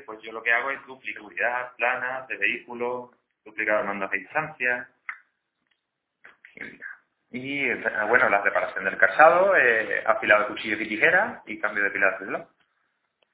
Pues yo lo que hago es duplicidad plana, de vehículo, duplicado mandos de distancia. Y bueno, la reparación del calzado, eh, afilado de cuchillos y tijeras y cambio de pilas de reloj.